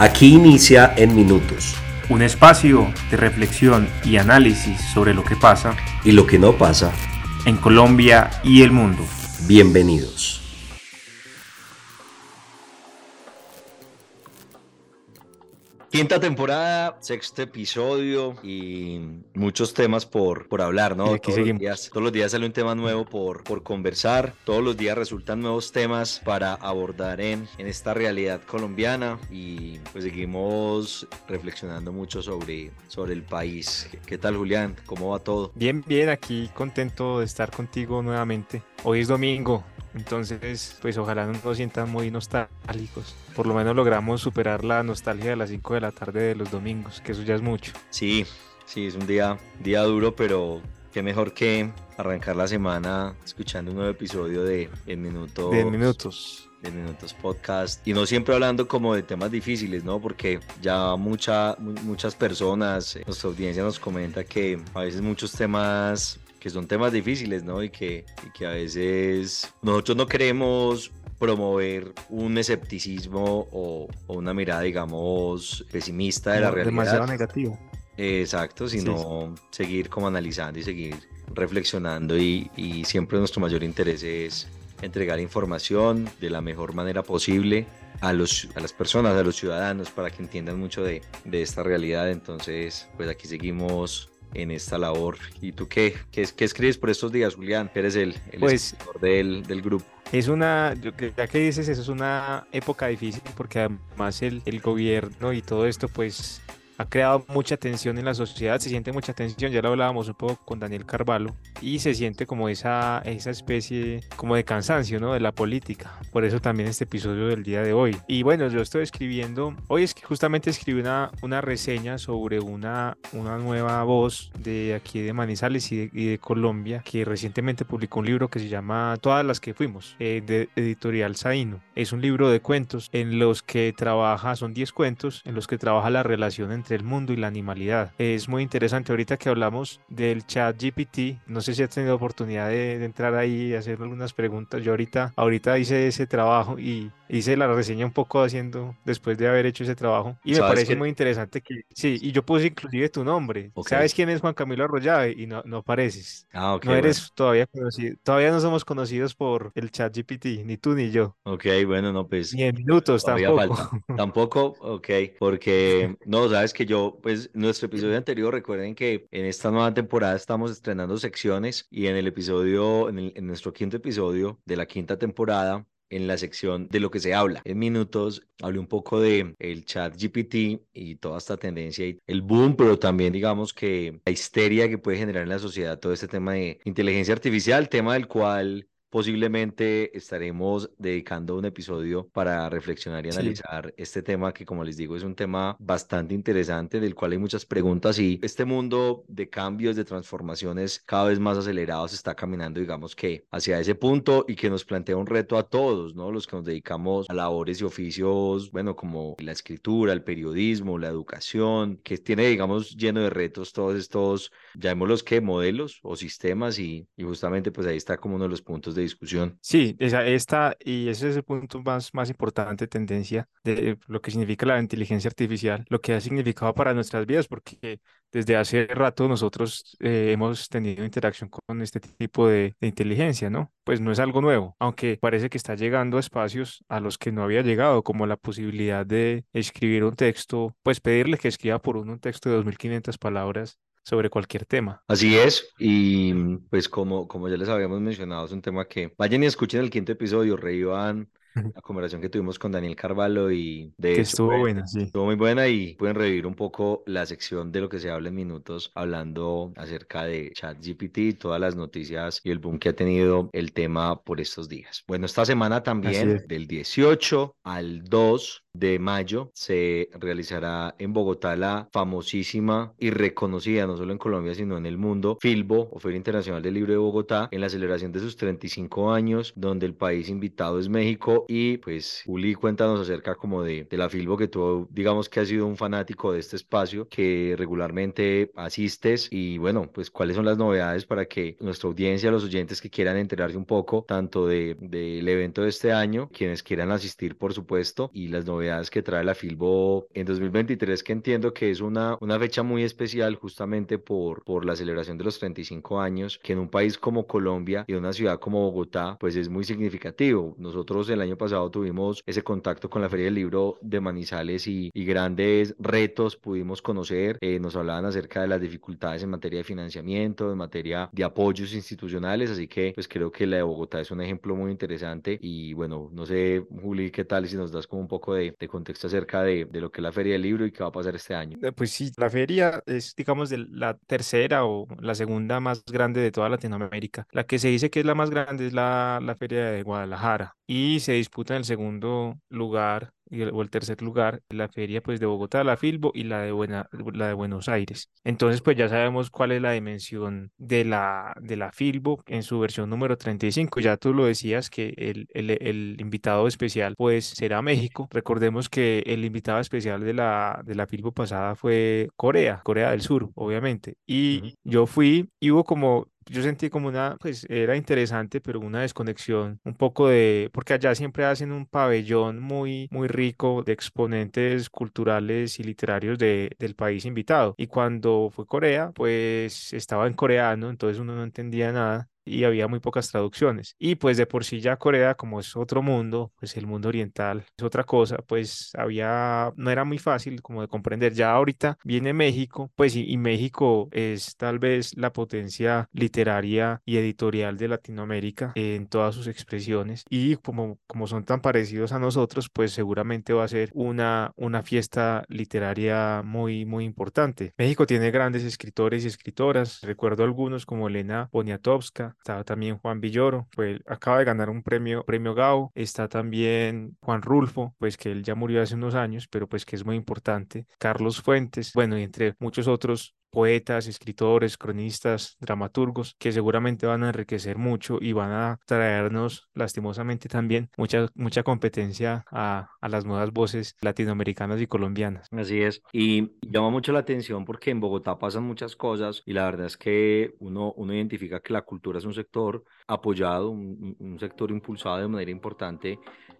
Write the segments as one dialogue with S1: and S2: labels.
S1: Aquí inicia en minutos.
S2: Un espacio de reflexión y análisis sobre lo que pasa
S1: y lo que no pasa
S2: en Colombia y el mundo.
S1: Bienvenidos. Quinta temporada, sexto episodio y muchos temas por, por hablar, ¿no? Todos los, días, todos los, días, sale un tema nuevo por, por conversar, todos los días resultan nuevos temas para abordar en, en esta realidad colombiana y pues seguimos reflexionando mucho sobre, sobre el país. ¿Qué tal Julián? ¿Cómo va todo?
S2: Bien, bien, aquí contento de estar contigo nuevamente. Hoy es domingo, entonces, pues ojalá no nos sientan muy nostálgicos. Por lo menos logramos superar la nostalgia de las 5 de la tarde de los domingos, que eso ya es mucho.
S1: Sí, sí, es un día, día duro, pero qué mejor que arrancar la semana escuchando un nuevo episodio de En Minutos.
S2: De Minutos.
S1: De Minutos Podcast. Y no siempre hablando como de temas difíciles, ¿no? Porque ya mucha, muchas personas, nuestra audiencia nos comenta que a veces muchos temas que son temas difíciles, ¿no? Y que, que a veces nosotros no queremos promover un escepticismo o, una mirada, digamos, pesimista de la realidad.
S2: Demasiado negativo.
S1: Exacto, sino seguir como analizando y seguir reflexionando y, y, siempre nuestro mayor interés es entregar información de la mejor manera posible a, los, a las personas, a los ciudadanos, para que entiendan mucho de, de esta realidad. Entonces, pues aquí seguimos en esta labor. ¿Y tú qué, qué, qué escribes por estos días, Julián? Eres el, el pues, del, del grupo.
S2: Es una, ya que dices eso, es una época difícil porque además el, el gobierno y todo esto pues ha creado mucha tensión en la sociedad, se siente mucha tensión, ya lo hablábamos un poco con Daniel Carvalho, y se siente como esa, esa especie como de cansancio, ¿no? De la política. Por eso también este episodio del día de hoy. Y bueno, yo estoy escribiendo, hoy es que justamente escribí una, una reseña sobre una, una nueva voz de aquí de Manizales y de, Colombia, que recientemente publicó un libro que se llama Todas las que fuimos, eh, de editorial Saino. Es un libro de cuentos en los que trabaja, son 10 cuentos, en los que trabaja la relación entre el mundo y la animalidad. Es muy interesante ahorita que hablamos del chat GPT, no sé si has tenido oportunidad de, entrar ahí y hacer algunas preguntas. Yo ahorita, ahorita hice ese trabajo y hice la reseña un poco haciendo después de haber hecho ese trabajo y me parece muy interesante que sí, y yo puse inclusive tu nombre. ¿Sabes quién es Juan Camilo Arroyave? Y no, no apareces.
S1: Ah,
S2: no eres todavía conocido. Todavía no somos conocidos por el chat GPT, ni tú ni yo.
S1: Ok, bueno, no, pues.
S2: Ni en minutos tampoco.
S1: Tampoco, ok, porque no, sabes que yo, pues nuestro episodio anterior, recuerden que en esta nueva temporada estamos estrenando secciones y en el episodio, en, en nuestro quinto episodio de la quinta temporada, en la sección de lo que se habla. En minutos hablé un poco de el chat GPT y toda esta tendencia y el boom, pero también digamos que la histeria que puede generar en la sociedad todo este tema de inteligencia artificial, tema del cual posiblemente estaremos dedicando un episodio para reflexionar y analizar este tema que como les digo es un tema bastante interesante del cual hay muchas preguntas y este mundo de cambios, de transformaciones cada vez más acelerados está caminando digamos que hacia ese punto y que nos plantea un reto a todos, ¿no? Los que nos dedicamos a labores y oficios, bueno, como la escritura, el periodismo, la educación, que tiene digamos lleno de retos todos estos, llamémoslos que modelos o sistemas y, y justamente pues ahí está como uno de los puntos de discusión.
S2: Sí, esa, esta, y ese es el punto más, más importante, tendencia de lo que significa la inteligencia artificial, lo que ha significado para nuestras vidas, porque desde hace rato nosotros eh, hemos tenido interacción con este tipo de, de, inteligencia, ¿no? Pues no es algo nuevo, aunque parece que está llegando a espacios a los que no había llegado, como la posibilidad de escribir un texto, pues pedirle que escriba por uno un texto de 2.500 palabras sobre cualquier tema.
S1: Así es, y pues como, como ya les habíamos mencionado, es un tema que vayan y escuchen el quinto episodio, revivan la conversación que tuvimos con Daniel Carvalho y de
S2: que estuvo buena, sí.
S1: Estuvo muy buena y pueden revivir un poco la sección de lo que se habla en minutos hablando acerca de ChatGPT, todas las noticias y el boom que ha tenido el tema por estos días. Bueno, esta semana también del 18 al 2 de mayo se realizará en Bogotá la famosísima y reconocida no solo en Colombia sino en el mundo Filbo o Feria Internacional del Libro de Bogotá en la celebración de sus 35 años donde el país invitado es México Y pues Juli, cuéntanos acerca como de, de la Filbo que tú digamos que has sido un fanático de este espacio que regularmente asistes y bueno, pues cuáles son las novedades para que nuestra audiencia, los oyentes que quieran enterarse un poco tanto del de, evento de este año, quienes quieran asistir por supuesto y las novedades que trae la Filbo en 2023 que entiendo que es una, una fecha muy especial justamente por, por la celebración de los 35 años que en un país como Colombia y una ciudad como Bogotá pues es muy significativo. Nosotros el año pasado tuvimos ese contacto con la Feria del Libro de Manizales y, y grandes retos pudimos conocer, eh, nos hablaban acerca de las dificultades en materia de financiamiento, en materia de apoyos institucionales, así que pues creo que la de Bogotá es un ejemplo muy interesante y bueno, no sé Juli, ¿qué tal si nos das como un poco de, de contexto acerca de, de, lo que es la Feria del Libro y qué va a pasar este año?
S2: Eh, pues sí, la feria es digamos de la tercera o la segunda más grande de toda Latinoamérica. La que se dice que es la más grande es la, la Feria de Guadalajara y se disputa en el segundo lugar o el tercer lugar, la feria pues de Bogotá, la Filbo y la de, Buena, la de Buenos Aires. Entonces pues ya sabemos cuál es la dimensión de la, de la Filbo en su versión número 35. Ya tú lo decías que el, el, el invitado especial pues será México. Recordemos que el invitado especial de la, de la Filbo pasada fue Corea, Corea del Sur, obviamente. Y yo fui y hubo como yo sentí como una, pues era interesante, pero una desconexión un poco de, porque allá siempre hacen un pabellón muy, muy rico de exponentes culturales y literarios de, del país invitado. Y cuando fue Corea, pues estaba en coreano, entonces uno no entendía nada y había muy pocas traducciones. Y pues de por sí ya Corea, como es otro mundo, pues el mundo oriental es otra cosa, pues había, no era muy fácil como de comprender. Ya ahorita viene México, pues y, y México es tal vez la potencia literaria y editorial de Latinoamérica en todas sus expresiones y como, como son tan parecidos a nosotros, pues seguramente va a ser una, una fiesta literaria muy, muy importante. México tiene grandes escritores y escritoras, recuerdo algunos como Elena Poniatowska, estaba también Juan Villoro, pues acaba de ganar un premio, premio Gao, está también Juan Rulfo, pues que él ya murió hace unos años, pero pues que es muy importante, Carlos Fuentes, bueno, y entre muchos otros poetas, escritores, cronistas, dramaturgos, que seguramente van a enriquecer mucho y van a traernos, lastimosamente también, mucha, mucha competencia a, a las nuevas voces latinoamericanas y colombianas.
S1: Así es, y llama mucho la atención porque en Bogotá pasan muchas cosas y la verdad es que uno, uno identifica que la cultura es un sector apoyado, un, un sector impulsado de manera importante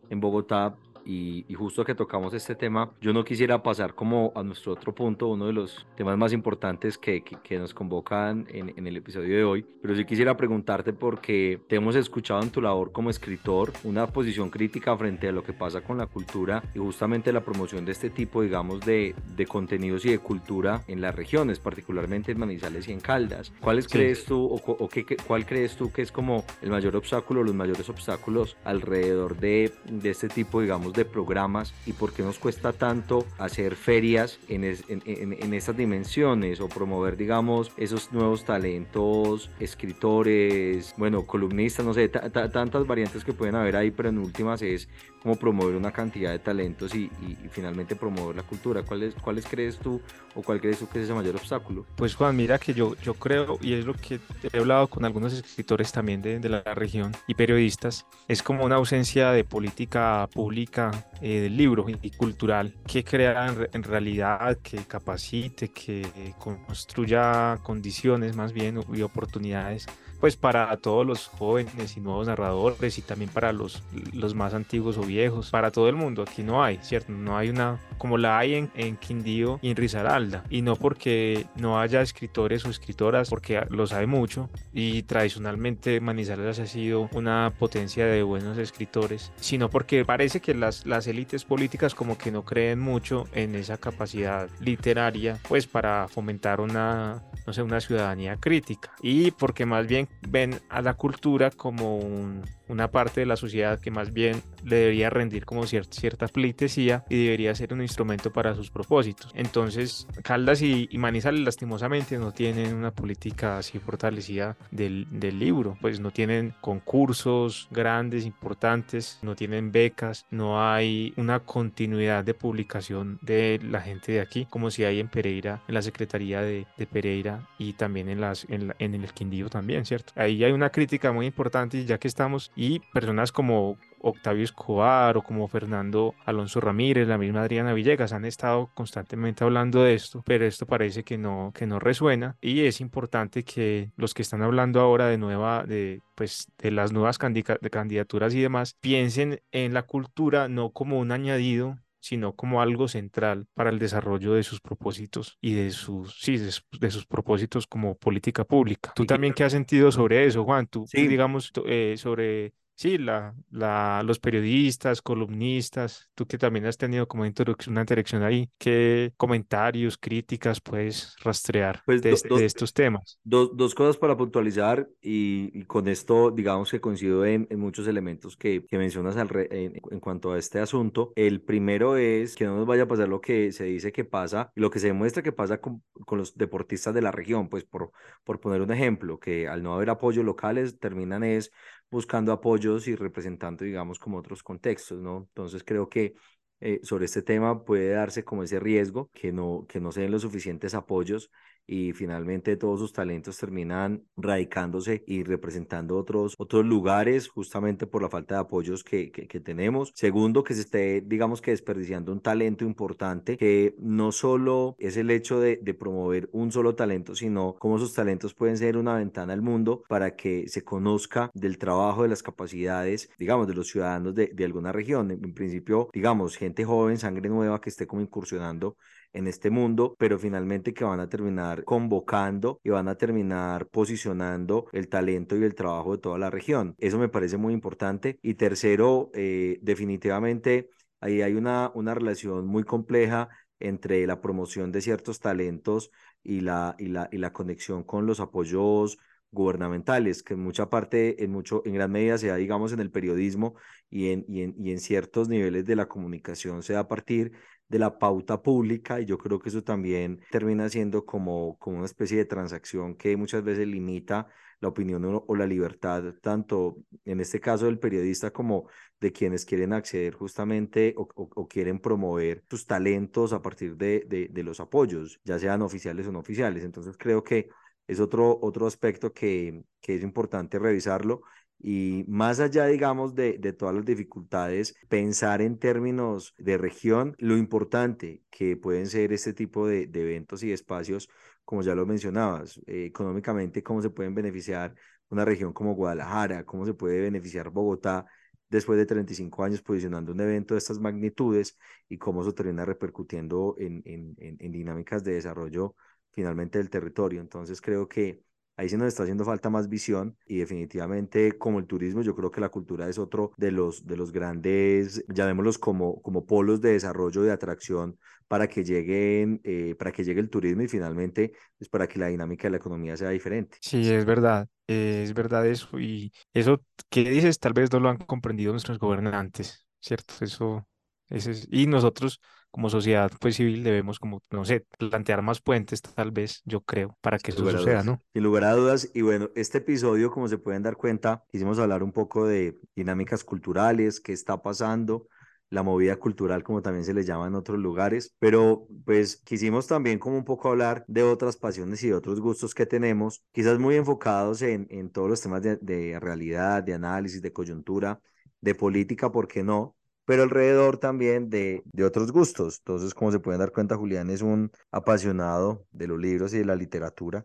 S1: en Bogotá y, y, justo que tocamos este tema, yo no quisiera pasar como a nuestro otro punto, uno de los temas más importantes que, que, que nos convocan en, en, el episodio de hoy, pero sí quisiera preguntarte porque te hemos escuchado en tu labor como escritor una posición crítica frente a lo que pasa con la cultura y justamente la promoción de este tipo, digamos, de, de contenidos y de cultura en las regiones, particularmente en Manizales y en Caldas. ¿Cuáles sí. crees tú o, o qué, cuál crees tú que es como el mayor obstáculo, los mayores obstáculos alrededor de, de este tipo, digamos, de programas y por qué nos cuesta tanto hacer ferias en, es, en, en, estas dimensiones o promover, digamos, esos nuevos talentos, escritores, bueno, columnistas, no sé, tantas variantes que pueden haber ahí, pero en últimas es como promover una cantidad de talentos y finalmente promover la cultura. ¿Cuáles, ¿Cuáles crees tú o cuál crees tú que es ese mayor obstáculo?
S2: Pues Juan, mira que yo, yo creo, y es lo que he hablado con algunos escritores también de, de la región y periodistas, es como una ausencia de política pública eh, del libro y, cultural que crea en, realidad, que capacite, que construya condiciones más bien y oportunidades pues para todos los jóvenes y nuevos narradores y también para los, los más antiguos o viejos, para todo el mundo. Aquí no hay, ¿cierto? No hay una como la hay en, en Quindío y en Risaralda. Y no porque no haya escritores o escritoras, porque los hay mucho. Y tradicionalmente Manizales ha sido una potencia de buenos escritores, sino porque parece que las, las élites políticas como que no creen mucho en esa capacidad literaria, pues para fomentar una, no sé, una ciudadanía crítica. Y porque más bien ven a la cultura como un, una parte de la sociedad que más bien le debería rendir como cierta, cierta pleitesía y debería ser un instrumento para sus propósitos. Entonces, Caldas y, y Manizales lastimosamente no tienen una política así fortalecida del, del, libro, pues no tienen concursos grandes, importantes, no tienen becas, no hay una continuidad de publicación de la gente de aquí, como si hay en Pereira, en la Secretaría de, de Pereira y también en, las, en, la, en el Quindío también, ¿cierto? Ahí hay una crítica muy importante ya que estamos y personas como Octavio Escobar o como Fernando Alonso Ramírez, la misma Adriana Villegas, han estado constantemente hablando de esto, pero esto parece que no, que no resuena. Y es importante que los que están hablando ahora de nueva, de pues de las nuevas candidaturas y demás, piensen en la cultura no como un añadido sino como algo central para el desarrollo de sus propósitos y de sus, sí, de, sus propósitos como política pública. ¿Tú también qué has sentido sobre eso, Juan? Tú, sí. digamos, eh, sobre sí, la, la, los periodistas, columnistas, tú que también has tenido como una interacción ahí, ¿qué comentarios, críticas puedes rastrear pues de, estos temas?
S1: Dos, dos, cosas para puntualizar y, con esto, digamos que coincido en, en muchos elementos que, que mencionas al en, en, cuanto a este asunto. El primero es que no nos vaya a pasar lo que se dice que pasa y lo que se demuestra que pasa con, con los deportistas de la región, pues por, por poner un ejemplo, que al no haber apoyos locales terminan es buscando apoyos y representando, digamos, como otros contextos, ¿no? Entonces creo que eh, sobre este tema puede darse como ese riesgo, que no, que no se den los suficientes apoyos y finalmente todos sus talentos terminan radicándose y representando otros, otros lugares justamente por la falta de apoyos que, que, tenemos. Segundo, que se esté, digamos que desperdiciando un talento importante, que no solo es el hecho de, promover un solo talento, sino cómo esos talentos pueden ser una ventana al mundo para que se conozca del trabajo, de las capacidades, digamos, de los ciudadanos de, de alguna región. En, en principio, digamos, gente joven, sangre nueva que esté como incursionando en este mundo, pero finalmente que van a terminar convocando y van a terminar posicionando el talento y el trabajo de toda la región. Eso me parece muy importante. Y tercero, eh, definitivamente ahí hay una, una relación muy compleja entre la promoción de ciertos talentos y la, y la, y la conexión con los apoyos gubernamentales, que en mucha parte, en mucho, en gran medida se da, digamos, en el periodismo y en, y en, y en ciertos niveles de la comunicación se da a partir de la pauta pública y yo creo que eso también termina siendo como, como una especie de transacción que muchas veces limita la opinión o, la libertad, tanto en este caso del periodista como de quienes quieren acceder justamente o, quieren promover sus talentos a partir de, de, de, los apoyos, ya sean oficiales o no oficiales. Entonces creo que es otro, otro aspecto que, que es importante revisarlo y más allá, digamos, de, de, todas las dificultades, pensar en términos de región, lo importante que pueden ser este tipo de, de eventos y espacios, como ya lo mencionabas, eh, económicamente, cómo se pueden beneficiar una región como Guadalajara, cómo se puede beneficiar Bogotá después de 35 años posicionando un evento de estas magnitudes y cómo eso termina repercutiendo en, en, en, en dinámicas de desarrollo finalmente del territorio. Entonces creo que ahí sí nos está haciendo falta más visión y definitivamente como el turismo, yo creo que la cultura es otro de los, de los grandes, llamémoslos como, como polos de desarrollo, de atracción para que lleguen, eh, para que llegue el turismo y finalmente pues para que la dinámica de la economía sea diferente.
S2: Sí, es verdad, es verdad eso y eso que dices tal vez no lo han comprendido nuestros gobernantes, ¿cierto? Eso, es, y nosotros como sociedad pues civil debemos como, no sé, plantear más puentes tal vez, yo creo, para que eso suceda, ¿no?
S1: Sin lugar a dudas, y bueno, este episodio, como se pueden dar cuenta, quisimos hablar un poco de dinámicas culturales, qué está pasando, la movida cultural, como también se le llama en otros lugares, pero pues quisimos también como un poco hablar de otras pasiones y de otros gustos que tenemos, quizás muy enfocados en, en todos los temas de, de realidad, de análisis, de coyuntura, de política, ¿por qué no? Pero alrededor también de, de otros gustos. Entonces, como se pueden dar cuenta, Julián es un apasionado de los libros y de la literatura.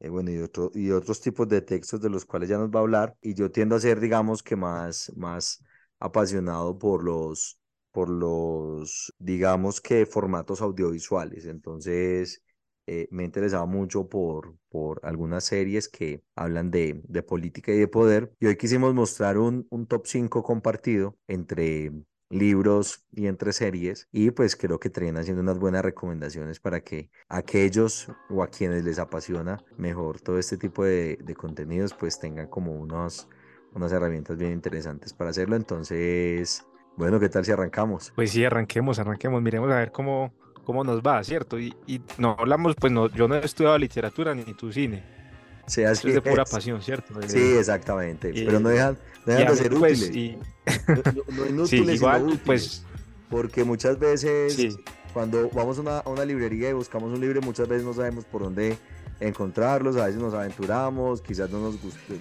S1: Eh, bueno, y, otro, y otros tipos de textos de los cuales ya nos va a hablar. Y yo tiendo a ser, digamos, que más, más apasionado por los, por los, digamos que formatos audiovisuales. Entonces, eh, me interesaba mucho por, por algunas series que hablan de, de política y de poder. Y hoy quisimos mostrar un, un top 5 compartido entre libros y entre series y pues creo que traen haciendo unas buenas recomendaciones para que aquellos o a quienes les apasiona mejor todo este tipo de, contenidos pues tengan como unos, unas herramientas bien interesantes para hacerlo. Entonces bueno qué tal si arrancamos
S2: pues sí arranquemos arranquemos miremos a ver cómo cómo nos va cierto y, y no hablamos pues no yo no he estudiado literatura ni tu cine
S1: Sí, así
S2: es de pura pasión, ¿cierto?
S1: Sí, exactamente. pero no dejan, no dejan de ser pues, útiles. Y... No, inútiles, sí, igual, útiles, pues. Porque muchas veces, sí. cuando vamos a una, a una, librería y buscamos un libro, muchas veces no sabemos por dónde encontrarlos, a veces nos aventuramos, quizás no nos gustó,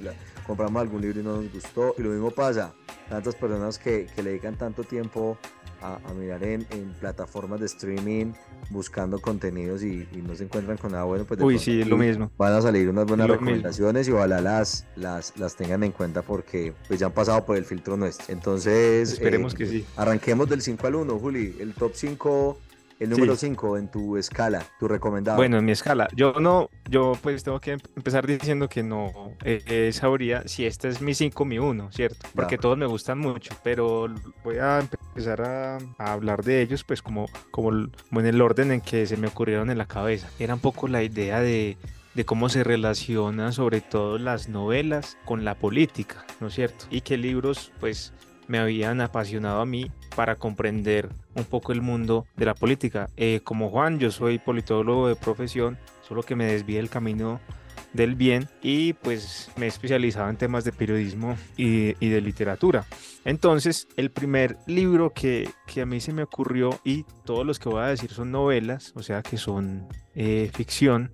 S1: compramos algún libro y no nos gustó. Y lo mismo pasa tantas personas que, que le dedican tanto tiempo a, mirar en, en, plataformas de streaming buscando contenidos y, no se encuentran con nada bueno, pues
S2: Uy, sí, lo mismo.
S1: Van a salir unas buenas recomendaciones y ojalá las, las, las tengan en cuenta porque pues ya han pasado por el filtro nuestro. Entonces,
S2: esperemos eh, que sí.
S1: Arranquemos del 5 al 1, Juli. El top 5 el número 5 en tu escala, tu recomendado.
S2: Bueno, en mi escala. Yo no, yo pues tengo que empezar diciendo que no eh, sabría si este es mi 5 mi 1, ¿cierto? Porque todos me gustan mucho, pero voy a empezar a, hablar de ellos pues como, como, en el orden en que se me ocurrieron en la cabeza. Era un poco la idea de de cómo se relaciona sobre todo las novelas con la política, ¿no es cierto? Y qué libros pues me habían apasionado a mí para comprender un poco el mundo de la política. Eh, como Juan, yo soy politólogo de profesión, solo que me desvié el camino del bien y pues me he especializado en temas de periodismo y, de literatura. Entonces, el primer libro que, que, a mí se me ocurrió, y todos los que voy a decir son novelas, o sea que son eh, ficción,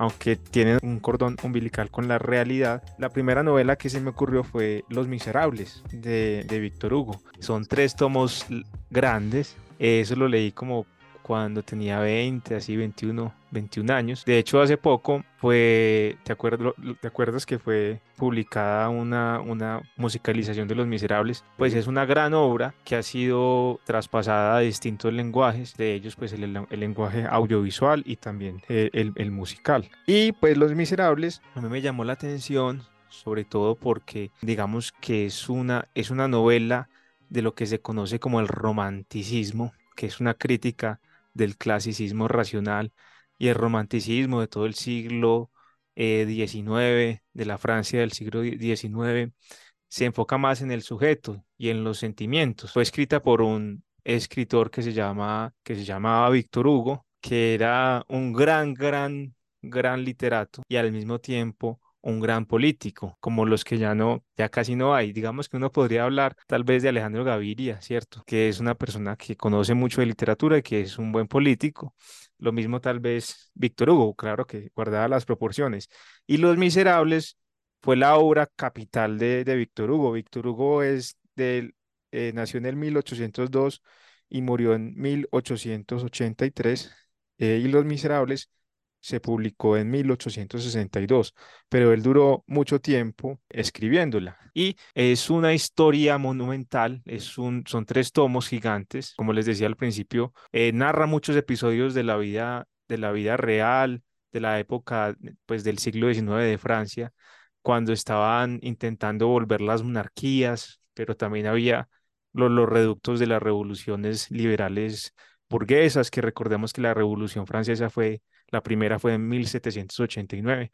S2: aunque tienen un cordón umbilical con la realidad. La primera novela que se me ocurrió fue Los Miserables de, de Víctor Hugo. Son tres tomos grandes. Eso lo leí como cuando tenía 20, así 21, 21 años. De hecho, hace poco fue, ¿te, acuerdo, ¿te acuerdas que fue publicada una, una musicalización de Los Miserables? Pues es una gran obra que ha sido traspasada a distintos lenguajes, de ellos pues el, el lenguaje audiovisual y también el, el, el musical. Y pues Los Miserables a mí me llamó la atención sobre todo porque digamos que es una, es una novela de lo que se conoce como el romanticismo, que es una crítica del clasicismo racional y el romanticismo de todo el siglo XIX, eh, de la Francia del siglo XIX, se enfoca más en el sujeto y en los sentimientos. Fue escrita por un escritor que se, llama, que se llamaba Víctor Hugo, que era un gran, gran, gran literato y al mismo tiempo un gran político, como los que ya no, ya casi no hay. Digamos que uno podría hablar tal vez de Alejandro Gaviria, ¿cierto? Que es una persona que conoce mucho de literatura y que es un buen político. Lo mismo tal vez Víctor Hugo, claro que guardaba las proporciones. Y Los Miserables fue la obra capital de, de Víctor Hugo. Víctor Hugo es del, eh, nació en el 1802 y murió en 1883. Eh, y Los Miserables se publicó en 1862, pero él duró mucho tiempo escribiéndola. Y es una historia monumental, es un, son tres tomos gigantes, como les decía al principio, eh, narra muchos episodios de la vida, de la vida real, de la época pues, del siglo XIX de Francia, cuando estaban intentando volver las monarquías, pero también había los, los reductos de las revoluciones liberales burguesas, que recordemos que la Revolución Francesa fue la primera fue en 1789.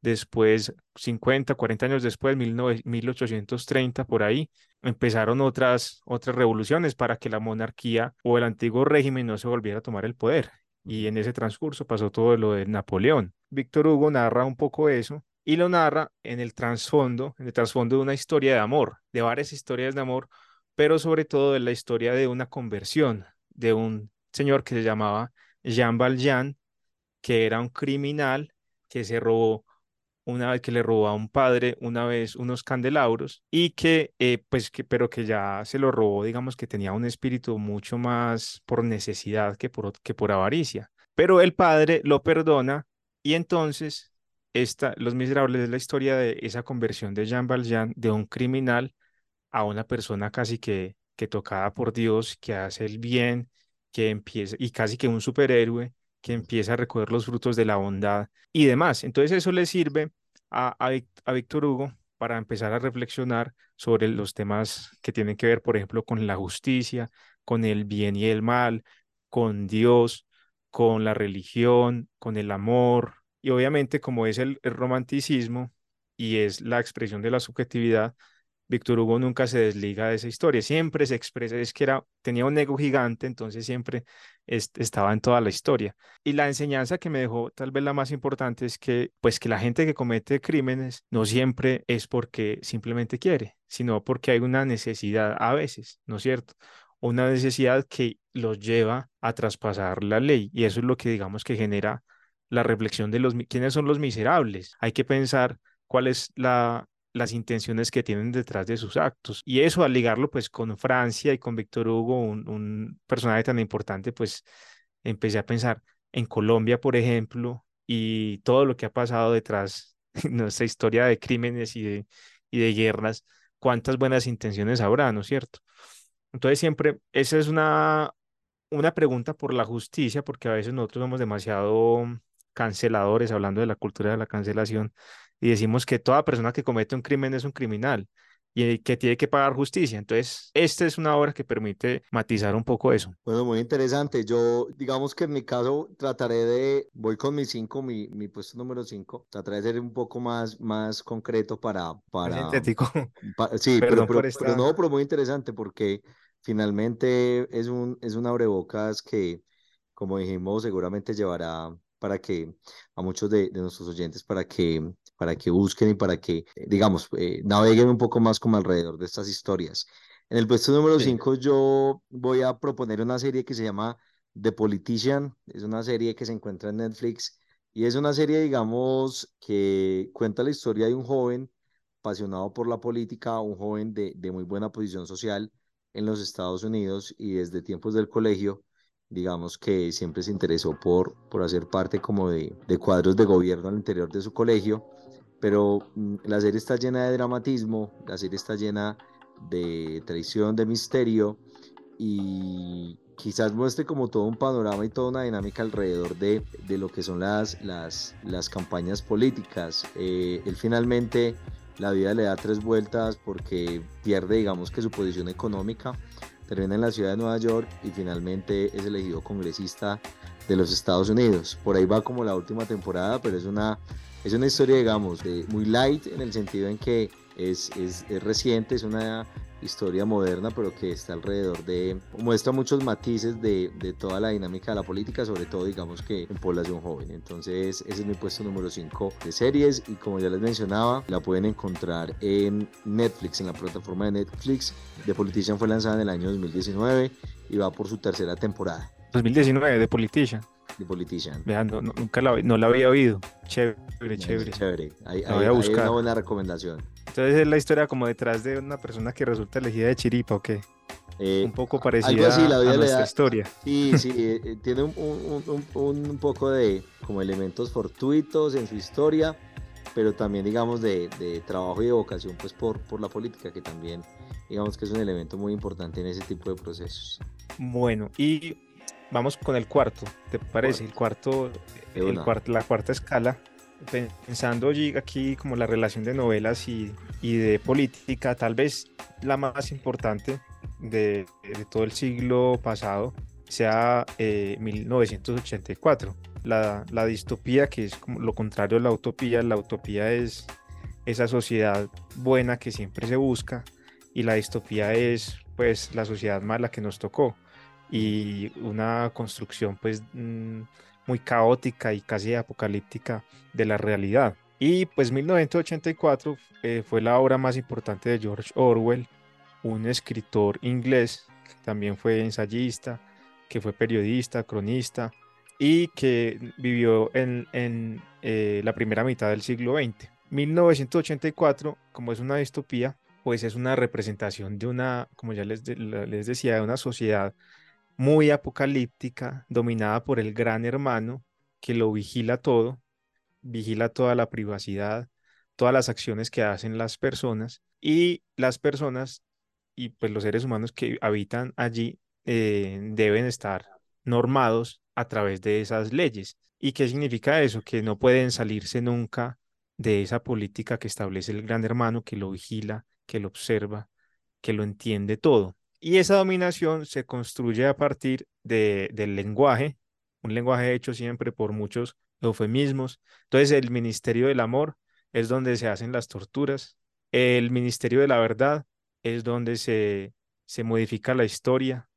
S2: Después, 50, 40 años después, 1830, por ahí, empezaron otras, otras revoluciones para que la monarquía o el antiguo régimen no se volviera a tomar el poder. Y en ese transcurso pasó todo lo de Napoleón. Víctor Hugo narra un poco eso y lo narra en el trasfondo, en el trasfondo de una historia de amor, de varias historias de amor, pero sobre todo de la historia de una conversión de un señor que se llamaba Jean Valjean, que era un criminal que se robó una vez que le robó a un padre una vez unos candelabros y que eh, pues que pero que ya se lo robó digamos que tenía un espíritu mucho más por necesidad que por que por avaricia. Pero el padre lo perdona y entonces esta Los Miserables es la historia de esa conversión de Jean Valjean de un criminal a una persona casi que que tocada por Dios que hace el bien que empieza y casi que un superhéroe que empieza a recoger los frutos de la bondad y demás. Entonces eso le sirve a, a, Víctor Hugo para empezar a reflexionar sobre los temas que tienen que ver, por ejemplo, con la justicia, con el bien y el mal, con Dios, con la religión, con el amor. Y obviamente como es el romanticismo y es la expresión de la subjetividad, Víctor Hugo nunca se desliga de esa historia, siempre se expresa, es que era, tenía un ego gigante, entonces siempre estaba en toda la historia. Y la enseñanza que me dejó, tal vez la más importante, es que, pues que la gente que comete crímenes no siempre es porque simplemente quiere, sino porque hay una necesidad a veces, ¿no es cierto? Una necesidad que los lleva a traspasar la ley y eso es lo que digamos que genera la reflexión de los quiénes son los miserables. Hay que pensar cuál es la las intenciones que tienen detrás de sus actos. Y eso al ligarlo pues con Francia y con Víctor Hugo, un, un personaje tan importante, pues empecé a pensar en Colombia, por ejemplo, y todo lo que ha pasado detrás de nuestra historia de crímenes y de, y de guerras, cuántas buenas intenciones habrá, ¿no es cierto? Entonces siempre, esa es una, una pregunta por la justicia, porque a veces nosotros somos demasiado canceladores, hablando de la cultura de la cancelación, y decimos que toda persona que comete un crimen es un criminal y que tiene que pagar justicia. Entonces, esta es una obra que permite matizar un poco eso.
S1: Bueno, muy interesante. Yo, digamos que en mi caso, trataré de, voy con mi cinco, mi, mi puesto número cinco, trataré de ser un poco más, más concreto para... para
S2: sintético.
S1: sí, pero, pero, pero, no, pero muy interesante porque finalmente es un, es un abrebocas que, como dijimos, seguramente llevará para que a muchos de, de nuestros oyentes para que para que busquen y para que, eh, digamos, eh, naveguen un poco más como alrededor de estas historias. En el puesto número 5 yo voy a proponer una serie que se llama The Politician, es una serie que se encuentra en Netflix y es una serie, digamos, que cuenta la historia de un joven apasionado por la política, un joven de, de muy buena posición social en los Estados Unidos y desde tiempos del colegio digamos que siempre se interesó por, por hacer parte como de, de cuadros de gobierno al interior de su colegio, pero mm, la serie está llena de dramatismo, la serie está llena de traición, de misterio y quizás muestre como todo un panorama y toda una dinámica alrededor de, de lo que son las, las, las campañas políticas. Eh, él finalmente la vida le da tres vueltas porque pierde digamos que su posición económica termina en la ciudad de Nueva York y finalmente es elegido congresista de los Estados Unidos. Por ahí va como la última temporada, pero es una, es una historia, digamos, de, muy light en el sentido en que es, es, es reciente, es una historia moderna, pero que está alrededor de, muestra muchos matices de, de, toda la dinámica de la política, sobre todo digamos que en población joven. Entonces ese es mi puesto número 5 de series y como ya les mencionaba, la pueden encontrar en Netflix, en la plataforma de Netflix. The Politician fue lanzada en el año 2019 y va por su tercera temporada.
S2: 2019, The Politician.
S1: The Politician.
S2: Vean, no, nunca la, no la había oído. Chévere, chévere.
S1: Chévere. Ahí, voy a buscar. una buena recomendación.
S2: Entonces es la historia como detrás de una persona que resulta elegida de Chiripa, ¿o qué? Eh, un poco parecida así, la a nuestra historia.
S1: Sí, sí, eh, eh, tiene un, un, un, un, poco de como elementos fortuitos en su historia, pero también digamos de, de, trabajo y de vocación pues por, por la política, que también digamos que es un elemento muy importante en ese tipo de procesos.
S2: Bueno, y vamos con el cuarto, ¿te parece? El cuarto, el la cuarta escala pensando aquí como la relación de novelas y, y de política, tal vez la más importante de, de todo el siglo pasado sea 1984. Eh, la, la, distopía, que es como lo contrario a la utopía, la utopía es esa sociedad buena que siempre se busca y la distopía es pues la sociedad mala que nos tocó y una construcción pues mm, muy caótica y casi apocalíptica de la realidad. Y pues 1984 eh, fue la obra más importante de George Orwell, un escritor inglés que también fue ensayista, que fue periodista, cronista y que vivió en, en eh, la primera mitad del siglo XX. 1984, como es una distopía, pues es una representación de una, como ya les, les decía, de una sociedad muy apocalíptica, dominada por el gran hermano que lo vigila todo, vigila toda la privacidad, todas las acciones que hacen las personas y las personas y pues los seres humanos que habitan allí eh, deben estar normados a través de esas leyes. ¿Y qué significa eso? Que no pueden salirse nunca de esa política que establece el gran hermano, que lo vigila, que lo observa, que lo entiende todo. Y esa dominación se construye a partir de, del lenguaje, un lenguaje hecho siempre por muchos eufemismos. Entonces, el ministerio del amor es donde se hacen las torturas. El ministerio de la verdad es donde se, se modifica la historia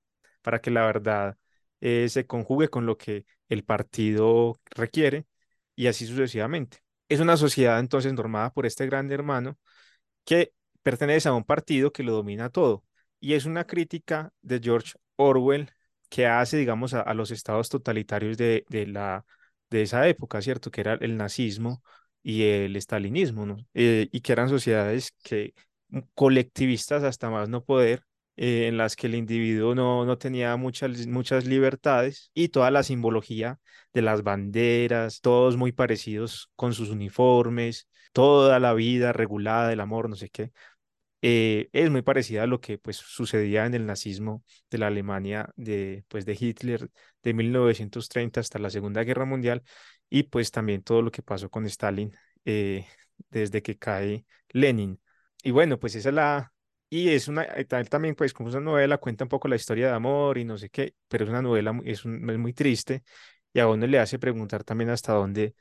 S2: para que la verdad eh, se conjugue con lo que el partido requiere y así sucesivamente. Es una sociedad entonces normada por este gran hermano que pertenece a un partido que lo domina todo y es una crítica de George Orwell que hace, digamos, a, los estados totalitarios de, de, la, de esa época, ¿cierto? Que era el nazismo y el estalinismo, ¿no? Eh, y que eran sociedades que mm, colectivistas hasta más no poder, eh, en las que el individuo no, no tenía muchas, muchas libertades y toda la simbología de las banderas, todos muy parecidos con sus uniformes, toda la vida regulada, el amor, no sé qué, eh, es muy parecida a lo que pues sucedía en el nazismo de la Alemania de, pues, de Hitler de 1930 hasta la Segunda Guerra Mundial y pues también todo lo que pasó con Stalin eh, desde que cae Lenin. Y bueno, pues esa es la, y es una, eh, también, pues, como una novela, cuenta un poco la historia de amor y no sé qué, pero es una novela, es, es muy triste y a uno le hace preguntar también hasta dónde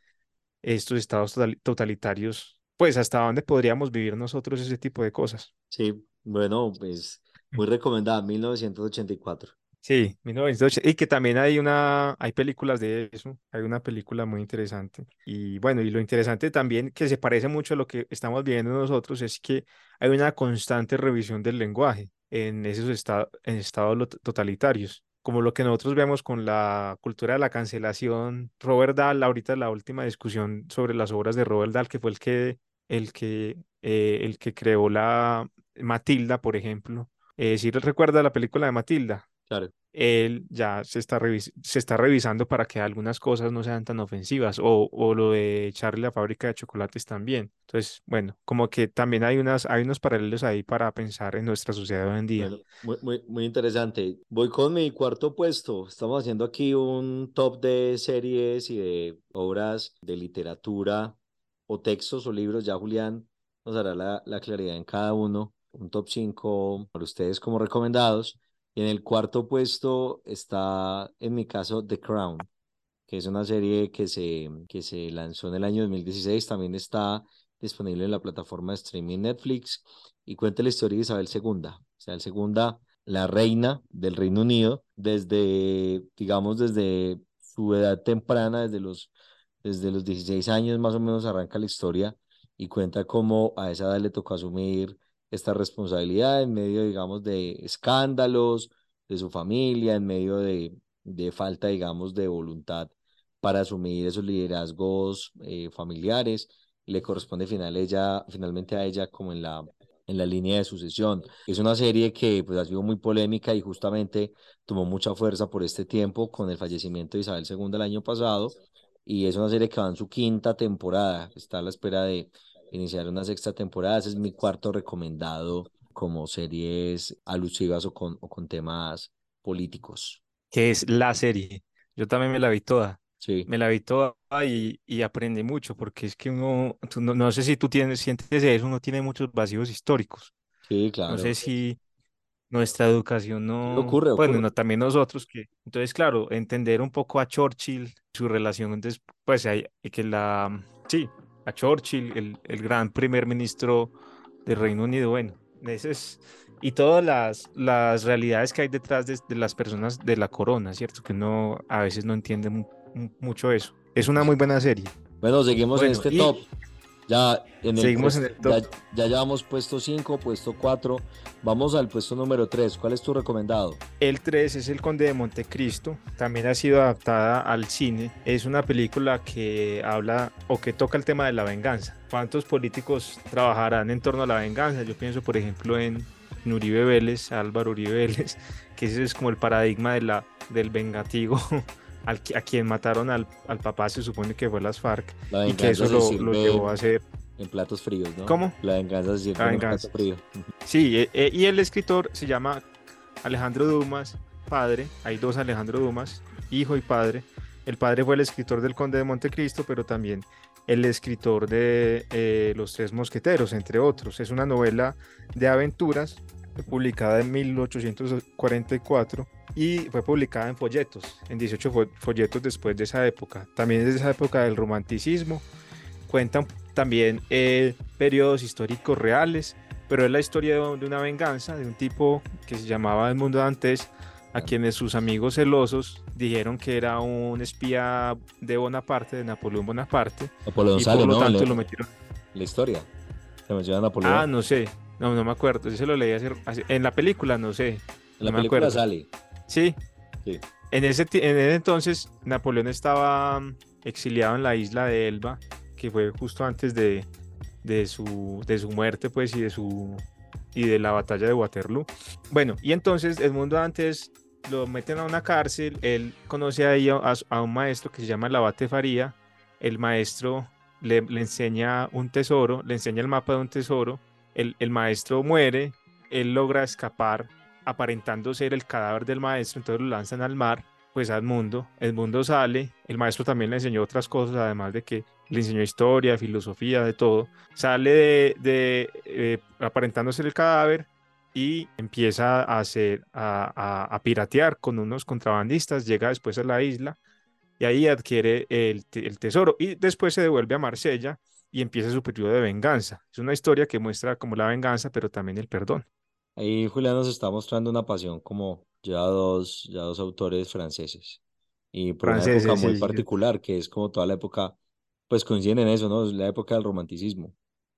S2: estos estados totalitarios, pues, hasta dónde podríamos vivir nosotros ese tipo de cosas.
S1: Sí, bueno, pues, muy recomendada, 1984.
S2: Sí, 1980. Y que también hay una, hay películas de eso, hay una película muy interesante. Y bueno, y lo interesante también, que se parece mucho a lo que estamos viendo nosotros, es que hay una constante revisión del lenguaje en esos estados, en estados totalitarios. Como lo que nosotros vemos con la cultura de la cancelación. Robert Dahl, ahorita la última discusión sobre las obras de Robert Dahl, que fue el que, el que, eh, el que creó la Matilda, por ejemplo. Eh, si recuerda la película de Matilda,
S1: Claro.
S2: Él ya se está, se está revisando para que algunas cosas no sean tan ofensivas o, o lo de echarle la fábrica de chocolates también. Entonces, bueno, como que también hay, unas, hay unos paralelos ahí para pensar en nuestra sociedad hoy en día.
S1: muy, muy, muy interesante. Voy con mi cuarto puesto. Estamos haciendo aquí un top de series y de obras de literatura o textos o libros. Ya Julián nos hará la, la claridad en cada uno. Un top 5 para ustedes como recomendados. Y en el cuarto puesto está, en mi caso, The Crown, que es una serie que se, que se lanzó en el año 2016. También está disponible en la plataforma de streaming Netflix y cuenta la historia de Isabel II. Isabel II, la reina del Reino Unido, desde, digamos, desde su edad temprana, desde los, desde los 16 años más o menos arranca la historia y cuenta cómo a esa edad le tocó asumir esta responsabilidad en medio, digamos, de escándalos de su familia, en medio de, de falta, digamos, de voluntad para asumir esos liderazgos eh, familiares. Le corresponde final ella, finalmente a ella como en la, en la línea de sucesión. Es una serie que pues, ha sido muy polémica y justamente tomó mucha fuerza por este tiempo con el fallecimiento de Isabel II el año pasado. Y es una serie que va en su quinta temporada. Está a la espera de iniciar una sexta temporada. Ese es mi cuarto recomendado como series alusivas o con, o con temas políticos.
S2: Que es la serie. Yo también me la vi toda.
S1: Sí.
S2: Me la vi toda y, y aprendí mucho, porque es que uno, no, no, sé si tú tienes, sientes eso, uno tiene muchos vacíos históricos.
S1: Sí, claro.
S2: No sé si nuestra educación no...
S1: Ocurre, ocurre.
S2: Bueno, también nosotros que... Entonces, claro, entender un poco a Churchill, su relación, pues hay que la... Sí, a Churchill, el, el gran primer ministro del Reino Unido. Bueno, ese es, y todas las, las realidades que hay detrás de, de, las personas de la corona, ¿cierto? Que uno a veces no entiende mucho eso. Es una muy buena serie.
S1: Bueno, seguimos bueno, en este y... top. Ya, en el
S2: Seguimos
S1: puesto,
S2: en el top.
S1: Ya, ya, llevamos puesto 5, puesto 4. Vamos al puesto número 3. ¿Cuál es tu recomendado?
S2: El 3 es El Conde de Montecristo. También ha sido adaptada al cine. Es una película que habla o que toca el tema de la venganza. ¿Cuántos políticos trabajarán en torno a la venganza? Yo pienso, por ejemplo, en Uribe Vélez, Álvaro Uribe Vélez, que ese es como el paradigma de la, del vengativo al, a quien mataron al, al, papá se supone que fue las FARC y que eso lo, lo, llevó a hacer
S1: en platos fríos, ¿no?
S2: ¿Cómo?
S1: La venganza se sirve en plato frío.
S2: Sí, eh, eh, y el escritor se llama Alejandro Dumas, padre, hay dos Alejandro Dumas, hijo y padre. El padre fue el escritor del Conde de Montecristo, pero también el escritor de eh, Los Tres Mosqueteros, entre otros. Es una novela de aventuras publicada en 1844 y fue publicada en folletos, en 18 folletos después de esa época. También es de esa época del romanticismo. Cuentan también eh, periodos históricos reales, pero es la historia de, de, una venganza de un tipo que se llamaba Edmundo Dantes, a quienes sus amigos celosos dijeron que era un espía de Bonaparte, de Napoleón Bonaparte.
S1: Napoleón
S2: y
S1: sale,
S2: por lo
S1: ¿no?
S2: tanto lo metieron.
S1: La historia. Se menciona Napoleón.
S2: Ah, no sé. No, no me acuerdo. Yo se lo leí hace, hace, en la película, no sé.
S1: En la película
S2: acuerdo.
S1: sale.
S2: Sí.
S1: Sí.
S2: En ese, en ese entonces, Napoleón estaba mm, exiliado en la isla de Elba que fue justo antes de, de, su, de su muerte, pues, y de su y de la batalla de Waterloo. Bueno, y entonces Edmundo antes lo meten a una cárcel, él conoce ahí a, a un maestro que se llama el abate Faría, el maestro le, le, enseña un tesoro, le enseña el mapa de un tesoro, el, el maestro muere, él logra escapar aparentando ser el cadáver del maestro, entonces lo lanzan al mar, pues al mundo, el mundo sale, el maestro también le enseñó otras cosas, además de que le enseñó historia, filosofía, de todo, sale de, de eh, aparentando ser el cadáver y empieza a hacer, a, a, a, piratear con unos contrabandistas, llega después a la isla y ahí adquiere el, el tesoro y después se devuelve a Marsella y empieza su periodo de venganza. Es una historia que muestra como la venganza, pero también el perdón.
S1: Ahí Julián nos está mostrando una pasión como ya dos, ya dos autores franceses. Y por franceses, una época muy sí, particular, que es como toda la época, pues coinciden en eso, ¿no? Es la época del romanticismo.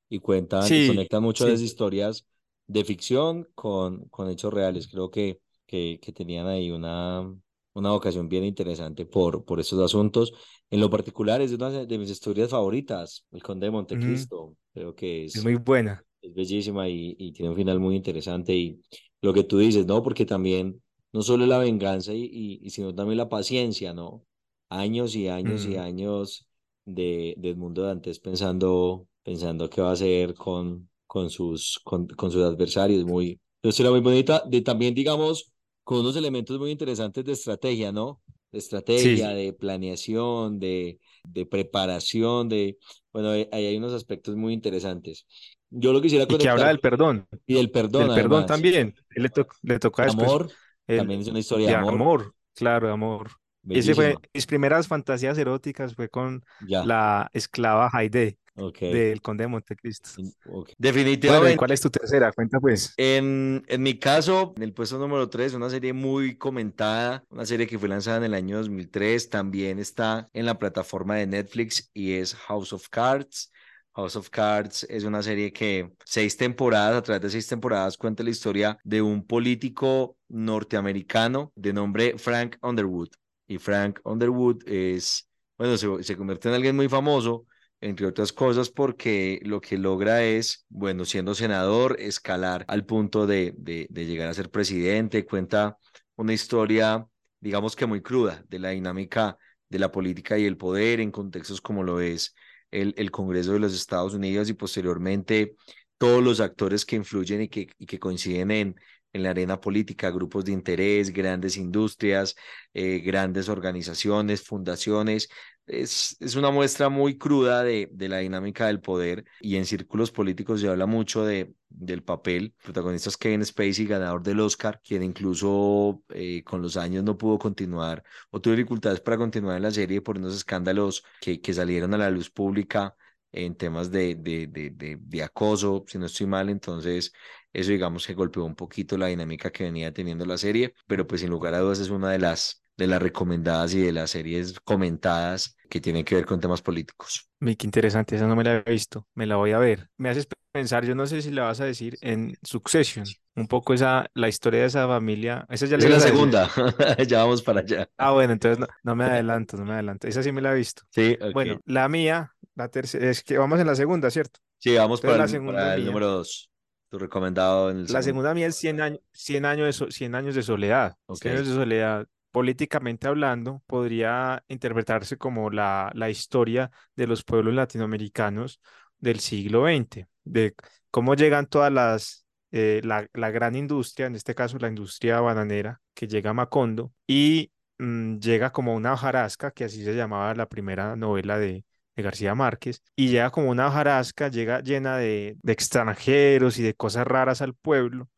S1: Y cuentan, sí, y conectan mucho de esas historias de ficción con, con hechos reales. Creo que, que, que tenían ahí una, una vocación bien interesante por, por estos asuntos. En lo particular es una de mis historias favoritas, El Conde de Montecristo. Mm. Creo que es,
S2: es muy buena
S1: es bellísima y, y, tiene un final muy interesante. Y lo que tú dices, ¿no? Porque también no solo la venganza, y, y, sino también la paciencia, ¿no? Años y años mm. y años de, de Edmundo Dantes pensando, pensando qué va a hacer con, con, sus, con, con sus adversarios. Muy, una historia muy bonita, de también, digamos, con unos elementos muy interesantes de estrategia, ¿no? De estrategia, sí. de planeación, de, de preparación, de, bueno, ahí hay unos aspectos muy interesantes. Yo lo quisiera
S2: conectar. Y que habla del perdón.
S1: Y del perdón.
S2: Del perdón también. Le, to le toca después.
S1: Amor. El, también es una historia de, amor.
S2: amor. Claro, de amor. Ese fue, mis primeras fantasías eróticas fue con ya. la esclava Haide. Okay. del Conde de Montecristo.
S1: Okay. Definitivamente. Bueno,
S2: ¿Cuál es tu tercera? Cuenta pues.
S1: En, en mi caso, en el puesto número 3, una serie muy comentada, una serie que fue lanzada en el año 2003, también está en la plataforma de Netflix y es House of Cards. House of Cards es una serie que seis temporadas, a través de seis temporadas, cuenta la historia de un político norteamericano de nombre Frank Underwood. Y Frank Underwood es, bueno, se, se convierte en alguien muy famoso, entre otras cosas porque lo que logra es, bueno, siendo senador, escalar al punto de, de, llegar a ser presidente. Cuenta una historia, digamos que muy cruda, de la dinámica de la política y el poder en contextos como lo es el, el Congreso de los Estados Unidos y posteriormente todos los actores que influyen y que, y que coinciden en, en la arena política, grupos de interés, grandes industrias, eh, grandes organizaciones, fundaciones. Es, es una muestra muy cruda de, de, la dinámica del poder y en círculos políticos se habla mucho de, del papel. El protagonista es Kevin Spacey, ganador del Oscar, quien incluso eh, con los años no pudo continuar o tuvo dificultades para continuar en la serie por unos escándalos que, que salieron a la luz pública en temas de, de, de, de acoso, si no estoy mal, entonces eso digamos que golpeó un poquito la dinámica que venía teniendo la serie, pero pues sin lugar a dudas es una de las de las recomendadas y de las series comentadas que tienen que ver con temas políticos.
S2: Qué interesante, esa no me la he visto, me la voy a ver. Me haces pensar, yo no sé si la vas a decir en Succession, un poco esa, la historia de esa familia. Esa ya
S1: es la segunda, ya vamos para allá.
S2: Ah, bueno, entonces no, no, me adelanto, no me adelanto. Esa sí me la he visto.
S1: Sí, okay.
S2: Bueno, la mía, la tercera, es que vamos en la segunda, ¿cierto?
S1: Sí, vamos para, la segunda para el número dos. Tu recomendado en el
S2: La segundo. segunda mía es 100 años, 100 años, de, 100 años de soledad. Okay. 100 años de soledad políticamente hablando, podría interpretarse como la, la historia de los pueblos latinoamericanos del siglo XX, de cómo llegan todas las, eh, la, la, gran industria, en este caso la industria bananera, que llega a Macondo y mmm, llega como una hojarasca, que así se llamaba la primera novela de, de García Márquez, y llega como una hojarasca, llega llena de, extranjeros y de cosas raras al pueblo,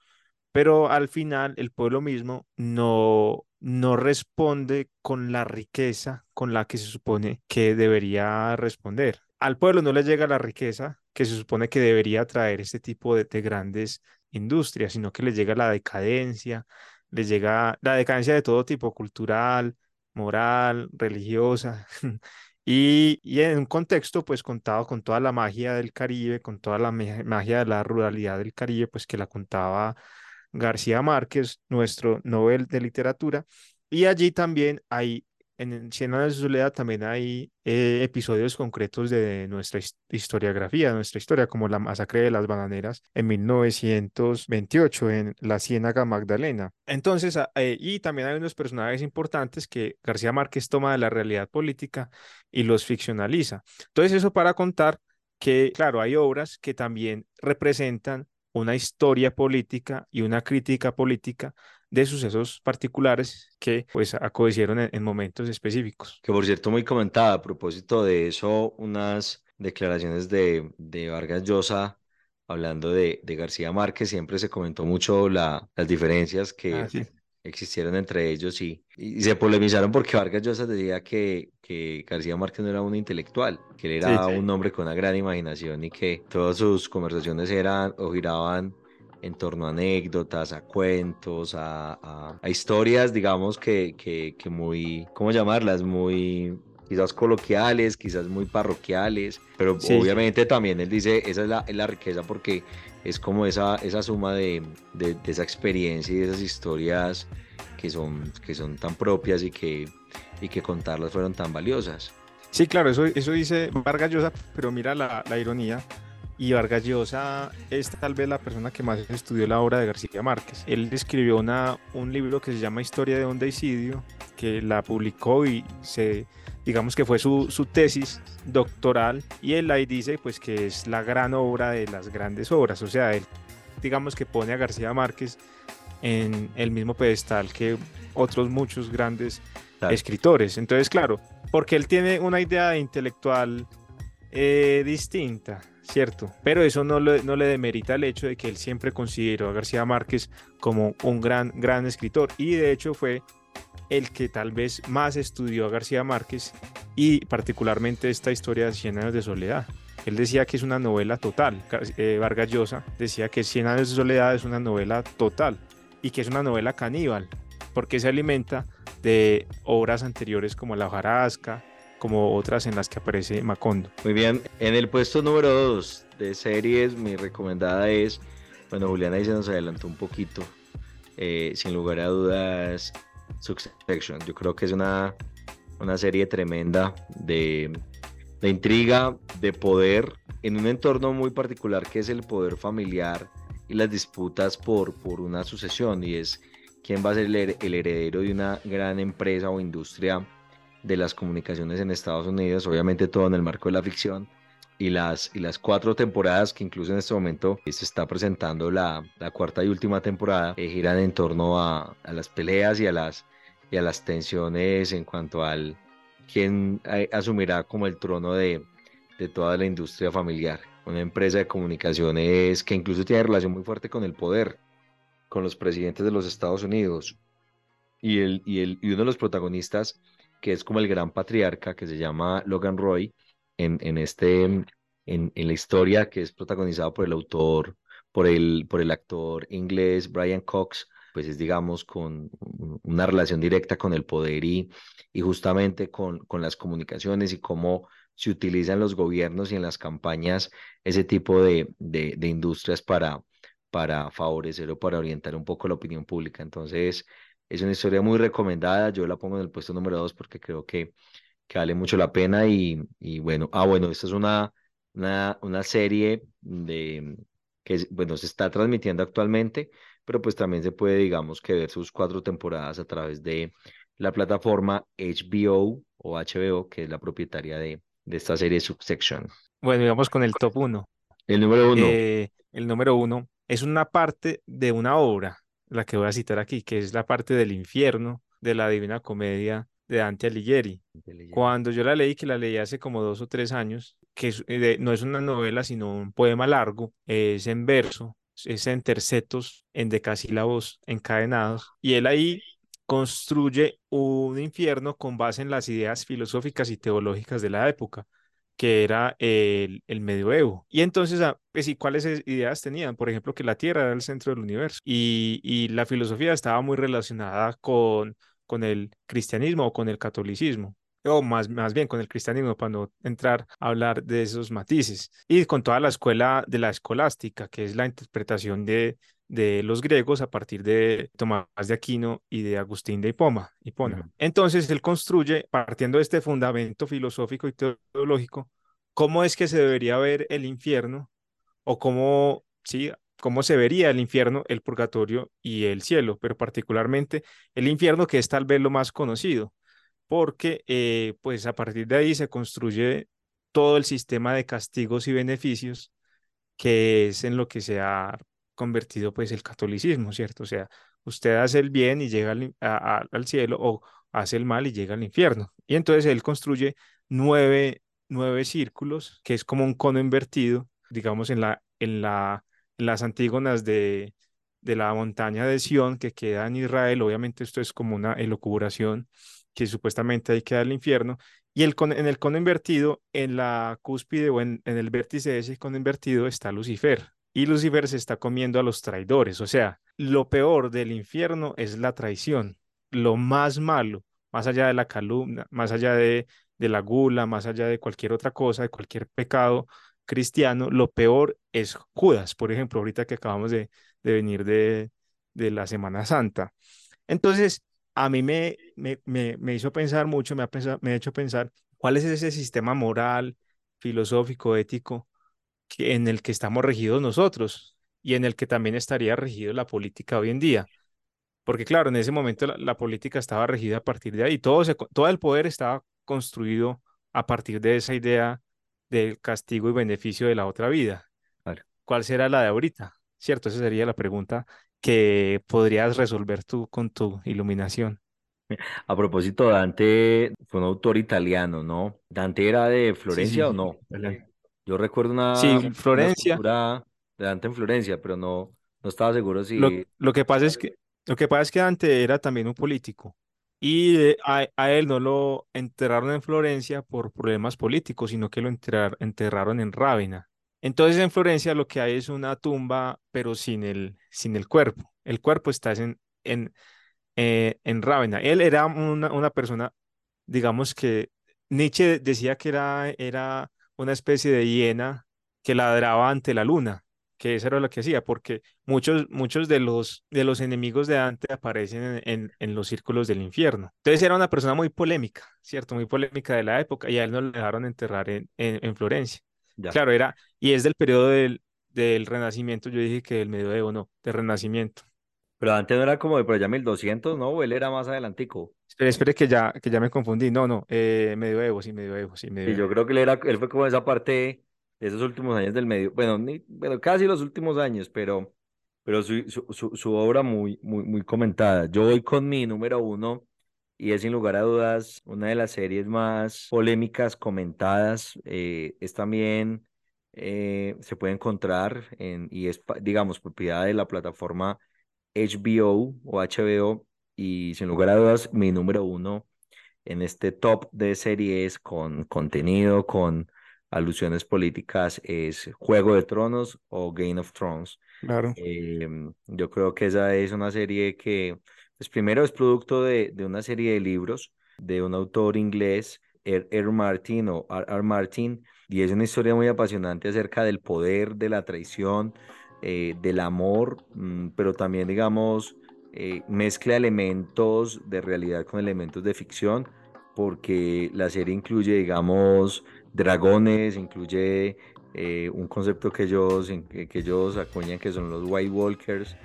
S2: pero al final el pueblo mismo no, no responde con la riqueza con la que se supone que debería responder. Al pueblo no le llega la riqueza que se supone que debería traer este tipo de, de grandes industrias, sino que le llega la decadencia, le llega la decadencia de todo tipo, cultural, moral, religiosa. Y, en un contexto, pues contado con toda la magia del Caribe, con toda la magia de la ruralidad del Caribe, pues que la contaba García Márquez, nuestro Nobel de Literatura, y allí también hay en Cien años de soledad también hay eh, episodios concretos de nuestra historiografía, nuestra historia, como la masacre de las bananeras en 1928 en la Ciénaga Magdalena. Entonces, eh, y también hay unos personajes importantes que García Márquez toma de la realidad política y los ficcionaliza. Entonces, eso para contar que, claro, hay obras que también representan una historia política y una crítica política de sucesos particulares que pues acontecieron en, momentos específicos.
S1: Que por cierto, muy comentada a propósito de eso, unas declaraciones de, de Vargas Llosa hablando de, de, García Márquez, siempre se comentó mucho la, las diferencias que ah, existieron entre ellos y, y, se polemizaron porque Vargas Llosa decía que, que García Márquez no era un intelectual, que él era un hombre con una gran imaginación y que todas sus conversaciones eran o giraban en torno a anécdotas, a cuentos, a, a, historias, digamos, que, que, que, muy, ¿cómo llamarlas? Muy quizás coloquiales, quizás muy parroquiales, pero obviamente también él dice, esa es la, es la, riqueza porque es como esa, esa suma de, de, de, esa experiencia y de esas historias que son, que son tan propias y que, y que contarlas fueron tan valiosas.
S2: Sí, claro, eso, eso dice Vargas Llosa, pero mira la, la ironía y Vargas Llosa es tal vez la persona que más estudió la obra de García Márquez. Él escribió una, un libro que se llama Historia de un deicidio, que la publicó y se, digamos que fue su, su, tesis doctoral, y él ahí dice pues que es la gran obra de las grandes obras, o sea, él digamos que pone a García Márquez en el mismo pedestal que otros muchos grandes escritores. Entonces, claro, porque él tiene una idea intelectual eh, distinta ¿cierto? Pero eso no le, no le demerita el hecho de que él siempre consideró a García Márquez como un gran, gran escritor y de hecho fue el que tal vez más estudió a García Márquez y particularmente esta historia de Cien años de soledad. Él decía que es una novela total. Eh, Vargas Llosa decía que Cien años de soledad es una novela total y que es una novela caníbal porque se alimenta de obras anteriores como La hojarasca, como otras en las que aparece Macondo.
S1: Muy bien, en el puesto número 2 de series, mi recomendada es, bueno, Juliana ahí se nos adelantó un poquito, eh, sin lugar a dudas, Succession. Yo creo que es una, una serie tremenda de, de intriga, de poder, en un entorno muy particular que es el poder familiar y las disputas por, por una sucesión, y es quién va a ser el heredero de una gran empresa o industria de las comunicaciones en Estados Unidos, obviamente todo en el marco de la ficción, y las, y las cuatro temporadas que incluso en este momento se está presentando la, la cuarta y última temporada, eh, giran en torno a, a, las peleas y a las, y a las tensiones en cuanto al quién eh, asumirá como el trono de, de toda la industria familiar. Una empresa de comunicaciones que incluso tiene relación muy fuerte con el poder, con los presidentes de los Estados Unidos. Y, el, y, el, y uno de los protagonistas que es como el gran patriarca, que se llama Logan Roy, en, en este, en, en, la historia que es protagonizado por el autor, por el, por el actor inglés Brian Cox, pues es, digamos, con una relación directa con el poder y, y justamente con, con las comunicaciones y cómo se utilizan los gobiernos y en las campañas ese tipo de, de, de industrias para, para favorecer o para orientar un poco la opinión pública. Entonces, es una historia muy recomendada, yo la pongo en el puesto número dos porque creo que, que vale mucho la pena y, y bueno, ah bueno, esta es una, una, una serie de, que bueno, se está transmitiendo actualmente, pero pues también se puede, digamos, que ver sus cuatro temporadas a través de la plataforma HBO o HBO, que es la propietaria de, de esta serie Subsection.
S2: Bueno, digamos con el top uno.
S1: El número uno.
S2: Eh, el número uno es una parte de una obra la que voy a citar aquí, que es la parte del infierno de la Divina Comedia de Dante Alighieri. Cuando yo la leí, que la leí hace como dos o tres años, que eh, no es una novela, sino un poema largo, es en verso, es en tercetos, en decasílabos encadenados, y él ahí construye un infierno con base en las ideas filosóficas y teológicas de la época que era el, el medioevo. Y entonces, ah, pues, ¿y cuáles ideas tenían? Por ejemplo, que la Tierra era el centro del universo y, y la filosofía estaba muy relacionada con, con el cristianismo o con el catolicismo. O más, más bien con el cristianismo, para no entrar a hablar de esos matices, y con toda la escuela de la escolástica, que es la interpretación de, de los griegos a partir de Tomás de Aquino y de Agustín de Hipona. Hipona. Entonces, él construye, partiendo de este fundamento filosófico y teológico, cómo es que se debería ver el infierno o cómo, sí, cómo se vería el infierno, el purgatorio y el cielo, pero particularmente el infierno que es tal vez lo más conocido, porque eh, pues a partir de ahí se construye todo el sistema de castigos y beneficios que es en lo que se ha convertido pues el catolicismo, ¿cierto? O sea, usted hace el bien y llega al, al cielo o hace el mal y llega al infierno. Y entonces él construye nueve, nueve círculos, que es como un cono invertido, digamos, en la, en la las antígonas de, de la montaña de Sión que queda en Israel. Obviamente esto es como una elucubración que supuestamente hay que dar al infierno. Y el en el cono invertido, en la cúspide o en, en el vértice de ese cono invertido está Lucifer. Y Lucifer se está comiendo a los traidores. O sea, lo peor del infierno es la traición. Lo más malo, más allá de la calumnia, más allá de, de la gula, más allá de cualquier otra cosa, de cualquier pecado, cristiano, lo peor es Judas, por ejemplo, ahorita que acabamos de, de venir de, de, la Semana Santa. Entonces, a mí me, me, me, hizo pensar mucho, me ha, me ha hecho pensar cuál es ese sistema moral, filosófico, ético que, en el que estamos regidos nosotros y en el que también estaría regido la política hoy en día. Porque claro, en ese momento la, política estaba regida a partir de ahí, todo, se, todo el poder estaba construido a partir de esa idea del castigo y beneficio de la otra vida. ¿Cuál será la de ahorita? ¿Cierto? Esa sería la pregunta que podrías resolver tú con tu iluminación.
S1: A propósito, Dante fue un autor italiano, ¿no? ¿Dante era de Florencia o no? Yo recuerdo una,
S2: sí, Florencia.
S1: de Dante en Florencia, pero no, no estaba seguro si...
S2: Lo, lo, que pasa es que, lo que pasa es que Dante era también un político. Y a, él no lo enterraron en Florencia por problemas políticos, sino que lo enterraron en Rávena. Entonces en Florencia lo que hay es una tumba, pero sin el, sin el cuerpo. El cuerpo está en, en, eh, en Rávena. Él era una, una persona, digamos que Nietzsche decía que era, era una especie de hiena que ladraba ante la luna que eso era lo que hacía, porque muchos, muchos de, los, de los enemigos de Dante aparecen en, en, los círculos del infierno. Entonces era una persona muy polémica, ¿cierto? Muy polémica de la época y a él no le dejaron enterrar en, en, Florencia. Claro, era, y es del periodo del, del Renacimiento, yo dije que del medioevo, no, del Renacimiento.
S1: Pero Dante no era como de por allá 1200, ¿no? él era más adelantico.
S2: Espere, espere que ya, que ya me confundí. No, no, eh, medioevo, sí, medioevo, sí, medioevo.
S1: Y yo creo que él, era, él fue como esa parte esos últimos años del medio, bueno, ni, bueno casi los últimos años, pero, pero su, su, su, obra muy, muy, muy comentada. Yo voy con mi número uno y es sin lugar a dudas una de las series más polémicas, comentadas. Eh, es también, eh, se puede encontrar en, y es, digamos, propiedad de la plataforma HBO o HBO y sin lugar a dudas mi número uno en este top de series con contenido, con alusiones políticas es Juego de Tronos o Game of Thrones.
S2: Claro.
S1: Em, yo creo que esa es una serie que, pues primero es producto de, de una serie de libros de un autor inglés, R. R. Martin o. R. Martin, y es una historia muy apasionante acerca del poder, de la traición, eh, del amor, mm, pero también, digamos, eh, mezcla elementos de realidad con elementos de ficción, porque la serie incluye, digamos, dragones, incluye eh, un concepto que ellos, que ellos acuñan que son los White Walkers,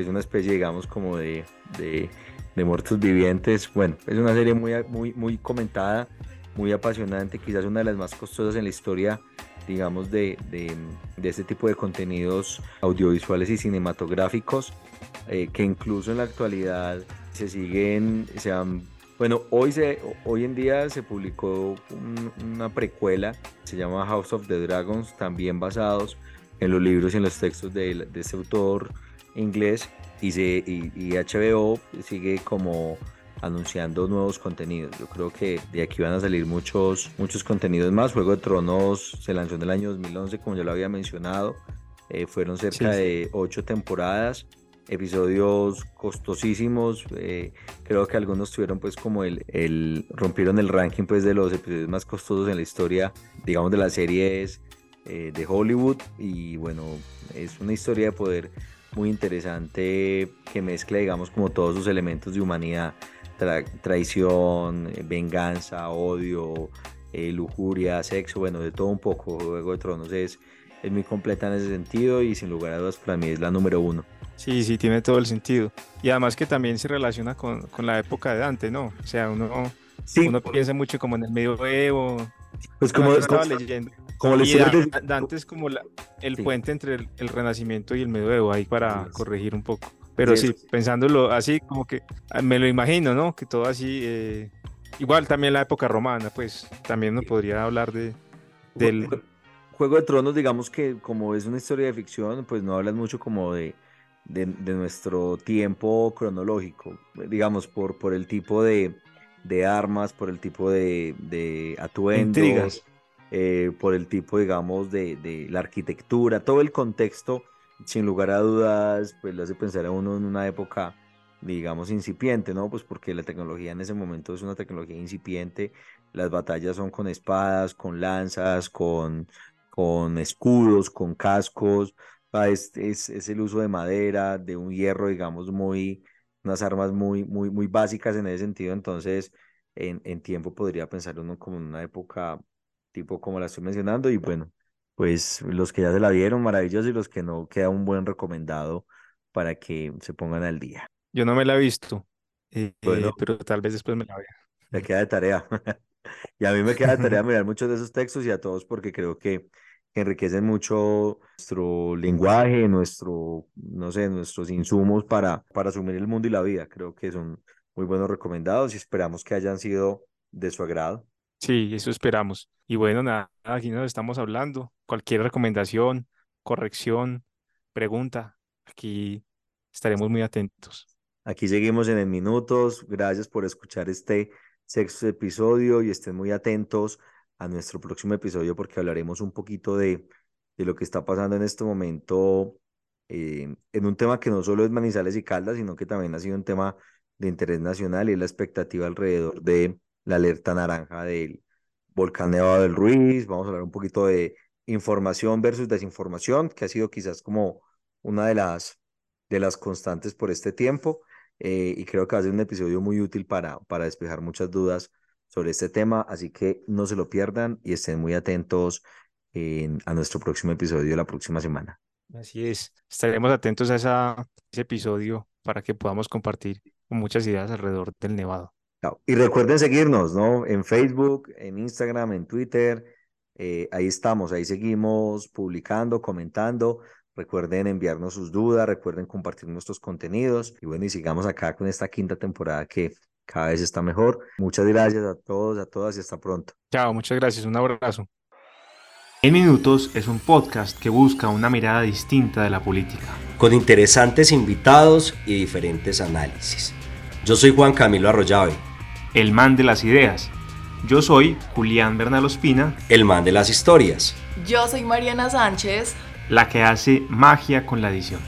S1: que es una especie, digamos, como de, de, muertos vivientes. Bueno, es una serie muy, muy, muy comentada, muy apasionante, quizás una de las más costosas en la historia, digamos, de, de, de este tipo de contenidos audiovisuales y cinematográficos, eh, que incluso en la actualidad se siguen, se han bueno, hoy, se, hoy en día se publicó una precuela, se llama House of the Dragons, también basados en los libros y en los textos de, de este autor inglés, y, se, y, HBO sigue como anunciando nuevos contenidos. Yo creo que de aquí van a salir muchos, muchos contenidos más. Juego de Tronos se lanzó en el año 2011, como ya lo había mencionado. Eh, fueron cerca de ocho temporadas. episodios costosísimos. eh, creo que algunos tuvieron pues como el, el, rompieron el ranking pues de los episodios más costosos en la historia, digamos, de las series eh, de Hollywood. Y bueno, es una historia de poder muy interesante que mezcla, digamos, como todos sus elementos de humanidad, tra- traición, eh, venganza, odio, eh, lujuria, sexo, bueno, de todo un poco. Juego de Tronos es, es muy completa en ese sentido y sin lugar a dudas para mí es la número uno.
S2: Sí, sí, tiene todo el sentido. Y además que también se relaciona con, con la época de Dante, ¿no? O sea, uno,
S1: Sí,
S2: uno piensa mucho como en el medioevo.
S1: pues como, como,
S2: leyendo.
S1: Como de-
S2: Da- Dante es como la- el
S1: Sí.
S2: puente entre el, el Renacimiento y el medioevo, ahí para corregir un poco. Pero
S1: Sí,
S2: sí, pensándolo así, como que ah, me lo imagino, ¿no? Que todo así, eh, igual también la época romana, pues también uno podría hablar de, del...
S1: Jue- Juego de Tronos, digamos que como es una historia de ficción, pues no hablan mucho como de, de, de nuestro tiempo cronológico, digamos, por, por el tipo de, de armas, por el tipo de, de atuendos,
S2: Intrigas.
S1: Eh, por el tipo, digamos, de, de la arquitectura, todo el contexto, sin lugar a dudas, pues lo hace pensar a uno en una época, digamos, incipiente, ¿no? Pues porque la tecnología en ese momento es una tecnología incipiente, las batallas son con espadas, con lanzas, con, con escudos, con cascos, es, es, es el uso de madera, de un hierro, digamos, muy, unas armas muy, muy, muy básicas en ese sentido, entonces en, en tiempo podría pensar uno como en una época tipo como la estoy mencionando y bueno, pues los que ya se la vieron, maravillosos y los que no, queda un buen recomendado para que se pongan al día.
S2: Yo no me la he visto, eh,
S1: Bueno.
S2: pero tal vez después me la vea.
S1: Le queda de tarea. Y a mí me queda de tarea mirar muchos de esos textos y a todos porque creo que enriquecen mucho nuestro lenguaje, nuestro, no sé, nuestros insumos para, para asumir el mundo y la vida. Creo que son muy buenos recomendados y esperamos que hayan sido de su agrado.
S2: Sí, eso esperamos. Y bueno, nada, aquí nos estamos hablando. Cualquier recomendación, corrección, pregunta, aquí estaremos muy atentos.
S1: Aquí seguimos en el Minutos. Gracias por escuchar este sexto episodio y estén muy atentos a nuestro próximo episodio porque hablaremos un poquito de, de lo que está pasando en este momento eh, en un tema que no solo es Manizales y Caldas, sino que también ha sido un tema de interés nacional y la expectativa alrededor de la alerta naranja del volcán Nevado del Ruiz. Vamos a hablar un poquito de información versus desinformación, que ha sido quizás como una de las, de las constantes por este tiempo. eh, y creo que va a ser un episodio muy útil para, para despejar muchas dudas sobre este tema, así que no se lo pierdan y estén muy atentos en- a nuestro próximo episodio la próxima semana.
S2: Así es, estaremos atentos a esa, ese episodio para que podamos compartir muchas ideas alrededor del Nevado.
S1: Chao. Y recuerden seguirnos, ¿no? En Facebook, en Instagram, en Twitter. eh, ahí estamos, ahí seguimos publicando, comentando. Recuerden enviarnos sus dudas, recuerden compartir nuestros contenidos. Y bueno, y sigamos acá con esta quinta temporada que cada vez está mejor. Muchas gracias a todos, a todas y hasta pronto.
S2: Chao, muchas gracias, un abrazo.
S3: En Minutos es un podcast que busca una mirada distinta de la política.
S4: con interesantes invitados y diferentes análisis. Yo soy Juan Camilo Arroyave,
S3: El man de las ideas. Yo soy Julián Bernal Ospina,
S4: el man de las historias.
S5: Yo soy Mariana Sánchez.
S3: la que hace magia con la edición.